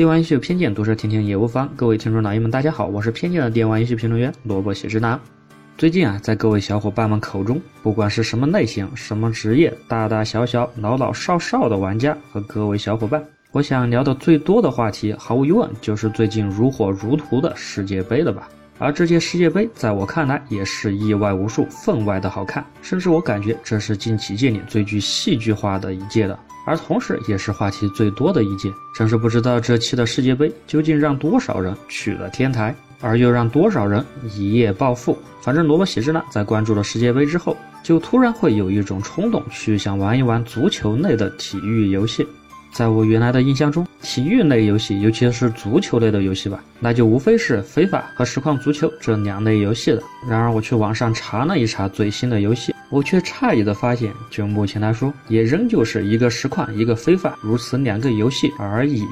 电玩游戏有偏见，读者听听也无妨。各位听众老爷们，大家好，我是偏见的电玩游戏评论员萝卜写之男。最近啊，在各位小伙伴们口中，不管是什么类型、什么职业，大大小小、老老少少的玩家和各位小伙伴，我想聊的最多的话题，毫无疑问就是最近如火如荼的世界杯了吧。而这届世界杯，在我看来也是意外无数、分外的好看，甚至我感觉这是近几届里最具戏剧化的一届了。而同时，也是话题最多的一届。真是不知道这期的世界杯究竟让多少人去了天台，而又让多少人一夜暴富。反正萝卜喜之呢，在关注了世界杯之后，就突然会有一种冲动，去想玩一玩足球类的体育游戏。在我原来的印象中，体育类游戏，尤其是足球类的游戏吧，那就无非是非法和实况足球这两类游戏了。然而，我去网上查了一查最新的游戏，我却诧异的发现，就目前来说，也仍旧是一个实况，一个非法，如此两个游戏而已。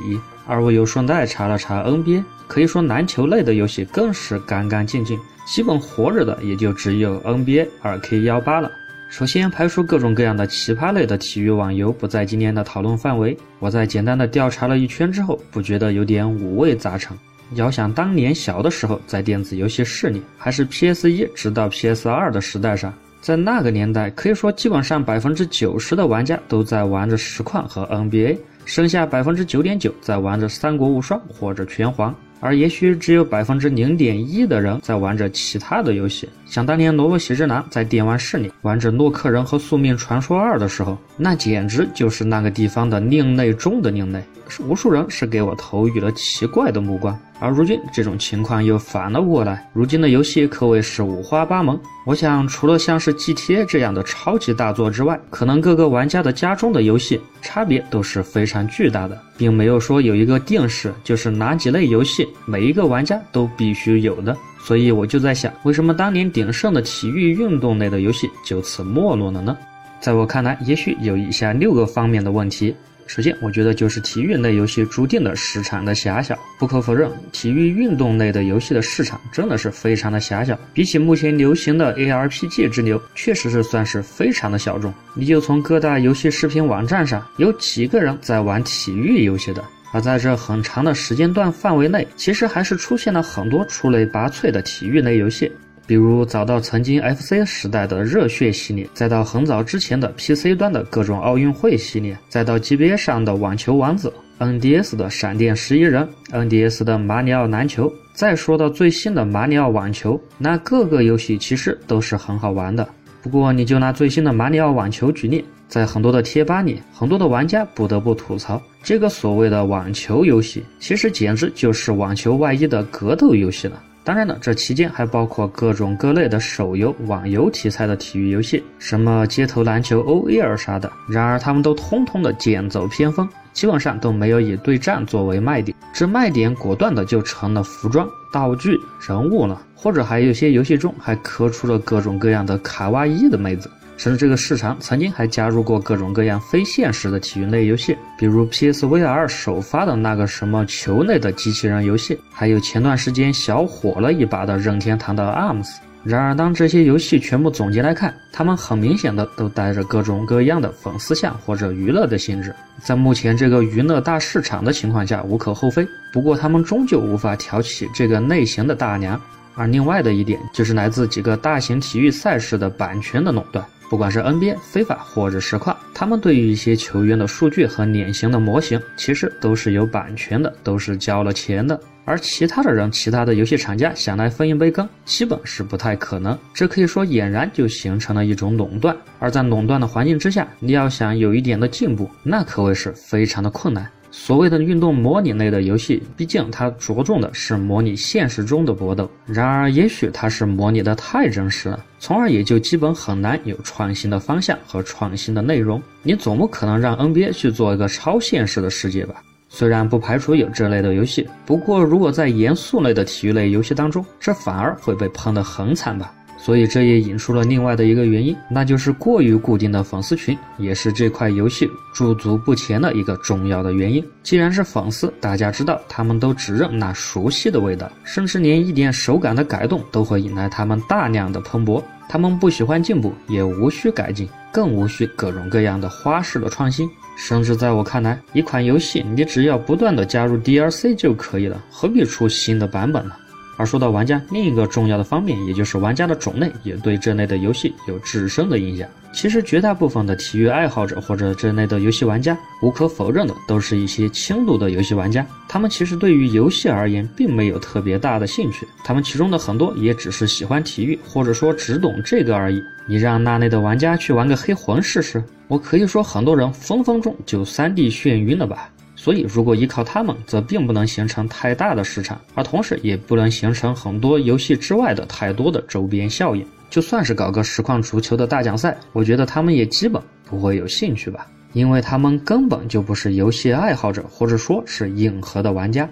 而我又顺带查了查 NBA，可以说篮球类的游戏更是干干净净，基本活着的也就只有 NBA 二 K 幺八了。首先排除各种各样的奇葩类的体育网游不在今天的讨论范围。我在简单的调查了一圈之后，不觉得有点五味杂陈。遥想当年小的时候，在电子游戏室里，还是 PS 一直到 PS 二的时代上，在那个年代，可以说基本上百分之九十的玩家都在玩着实况和 NBA，剩下百分之九点九在玩着三国无双或者拳皇。而也许只有百分之零点一的人在玩着其他的游戏。想当年，萝卜喜之男在电玩室里玩着洛克人和宿命传说二的时候，那简直就是那个地方的另类中的另类。无数人是给我投予了奇怪的目光，而如今这种情况又反了过来。如今的游戏可谓是五花八门。我想，除了像是 GTA 这样的超级大作之外，可能各个玩家的家中的游戏差别都是非常巨大的，并没有说有一个定式，就是哪几类游戏每一个玩家都必须有的。所以我就在想，为什么当年鼎盛的体育运动类的游戏就此没落了呢？在我看来，也许有以下六个方面的问题。首先，我觉得就是体育类游戏注定的市场的狭小。不可否认，体育运动类的游戏的市场真的是非常的狭小。比起目前流行的 ARPG 之流，确实是算是非常的小众。你就从各大游戏视频网站上，有几个人在玩体育游戏的？而在这很长的时间段范围内，其实还是出现了很多出类拔萃的体育类游戏。比如早到曾经 FC 时代的热血系列，再到很早之前的 PC 端的各种奥运会系列，再到级别上的网球王子、NDS 的闪电十一人、NDS 的马里奥篮球，再说到最新的马里奥网球，那各个游戏其实都是很好玩的。不过你就拿最新的马里奥网球举例，在很多的贴吧里，很多的玩家不得不吐槽，这个所谓的网球游戏，其实简直就是网球外衣的格斗游戏了。当然了，这期间还包括各种各类的手游、网游题材的体育游戏，什么街头篮球、OL 啥的。然而，他们都通通的剑走偏锋，基本上都没有以对战作为卖点，这卖点果断的就成了服装、道具、人物了，或者还有些游戏中还磕出了各种各样的卡哇伊的妹子。甚至这个市场曾经还加入过各种各样非现实的体育类游戏，比如 PSVR 首发的那个什么球类的机器人游戏，还有前段时间小火了一把的任天堂的 ARMS。然而，当这些游戏全部总结来看，他们很明显的都带着各种各样的粉丝向或者娱乐的性质，在目前这个娱乐大市场的情况下无可厚非。不过，他们终究无法挑起这个类型的大梁。而另外的一点就是来自几个大型体育赛事的版权的垄断。不管是 NBA、非法或者实况，他们对于一些球员的数据和脸型的模型，其实都是有版权的，都是交了钱的。而其他的人、其他的游戏厂家想来分一杯羹，基本是不太可能。这可以说俨然就形成了一种垄断。而在垄断的环境之下，你要想有一点的进步，那可谓是非常的困难。所谓的运动模拟类的游戏，毕竟它着重的是模拟现实中的搏斗。然而，也许它是模拟的太真实了，从而也就基本很难有创新的方向和创新的内容。你总不可能让 NBA 去做一个超现实的世界吧？虽然不排除有这类的游戏，不过如果在严肃类的体育类游戏当中，这反而会被喷得很惨吧。所以这也引出了另外的一个原因，那就是过于固定的粉丝群，也是这块游戏驻足不前的一个重要的原因。既然是粉丝，大家知道他们都只认那熟悉的味道，甚至连一点手感的改动都会引来他们大量的喷薄。他们不喜欢进步，也无需改进，更无需各种各样的花式的创新。甚至在我看来，一款游戏你只要不断的加入 DLC 就可以了，何必出新的版本呢？而说到玩家，另一个重要的方面，也就是玩家的种类，也对这类的游戏有至深的影响。其实绝大部分的体育爱好者或者这类的游戏玩家，无可否认的都是一些轻度的游戏玩家。他们其实对于游戏而言，并没有特别大的兴趣。他们其中的很多也只是喜欢体育，或者说只懂这个而已。你让那类的玩家去玩个黑魂试试，我可以说很多人分分钟就 3D 眩晕了吧。所以，如果依靠他们，则并不能形成太大的市场，而同时也不能形成很多游戏之外的太多的周边效应。就算是搞个实况足球的大奖赛，我觉得他们也基本不会有兴趣吧，因为他们根本就不是游戏爱好者，或者说是硬核的玩家。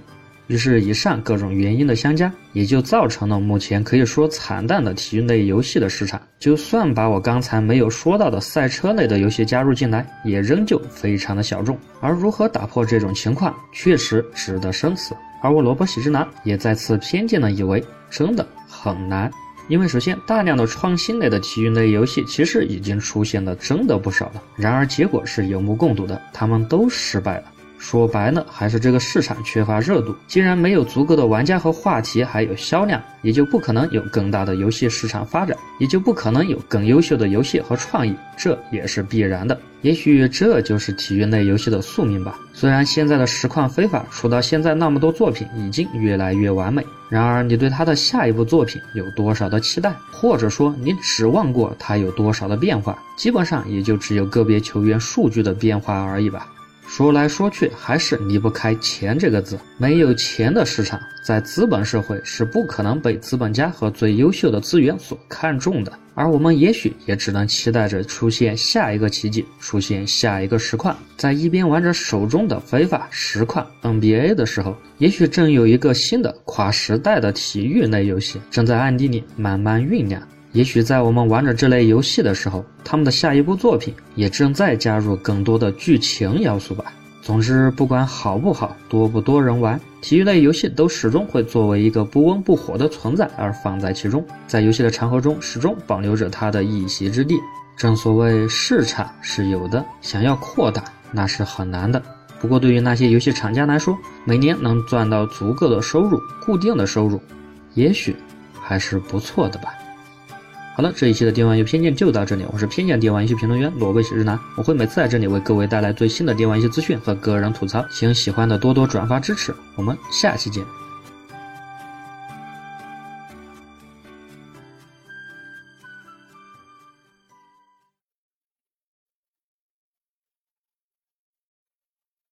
于是，以上各种原因的相加，也就造成了目前可以说惨淡的体育类游戏的市场。就算把我刚才没有说到的赛车类的游戏加入进来，也仍旧非常的小众。而如何打破这种情况，确实值得深思。而我萝卜喜之男也再次偏见的以为，真的很难。因为首先，大量的创新类的体育类游戏其实已经出现了真的不少了，然而结果是有目共睹的，他们都失败了。说白了，还是这个市场缺乏热度。既然没有足够的玩家和话题，还有销量，也就不可能有更大的游戏市场发展，也就不可能有更优秀的游戏和创意，这也是必然的。也许这就是体育类游戏的宿命吧。虽然现在的实况非法出到现在那么多作品已经越来越完美，然而你对他的下一部作品有多少的期待，或者说你指望过他有多少的变化，基本上也就只有个别球员数据的变化而已吧。说来说去，还是离不开钱这个字。没有钱的市场，在资本社会是不可能被资本家和最优秀的资源所看重的。而我们也许也只能期待着出现下一个奇迹，出现下一个实况。在一边玩着手中的非法实况 NBA 的时候，也许正有一个新的跨时代的体育类游戏正在暗地里慢慢酝酿。也许在我们玩着这类游戏的时候，他们的下一部作品也正在加入更多的剧情要素吧。总之，不管好不好，多不多人玩，体育类游戏都始终会作为一个不温不火的存在而放在其中，在游戏的长河中始终保留着它的一席之地。正所谓市场是有的，想要扩大那是很难的。不过，对于那些游戏厂家来说，每年能赚到足够的收入，固定的收入，也许还是不错的吧。好了，这一期的电玩游戏偏见就到这里。我是偏见电玩游戏评论员萝卜喜日南，我会每次在这里为各位带来最新的电玩游戏资讯和个人吐槽，请喜欢的多多转发支持。我们下期见。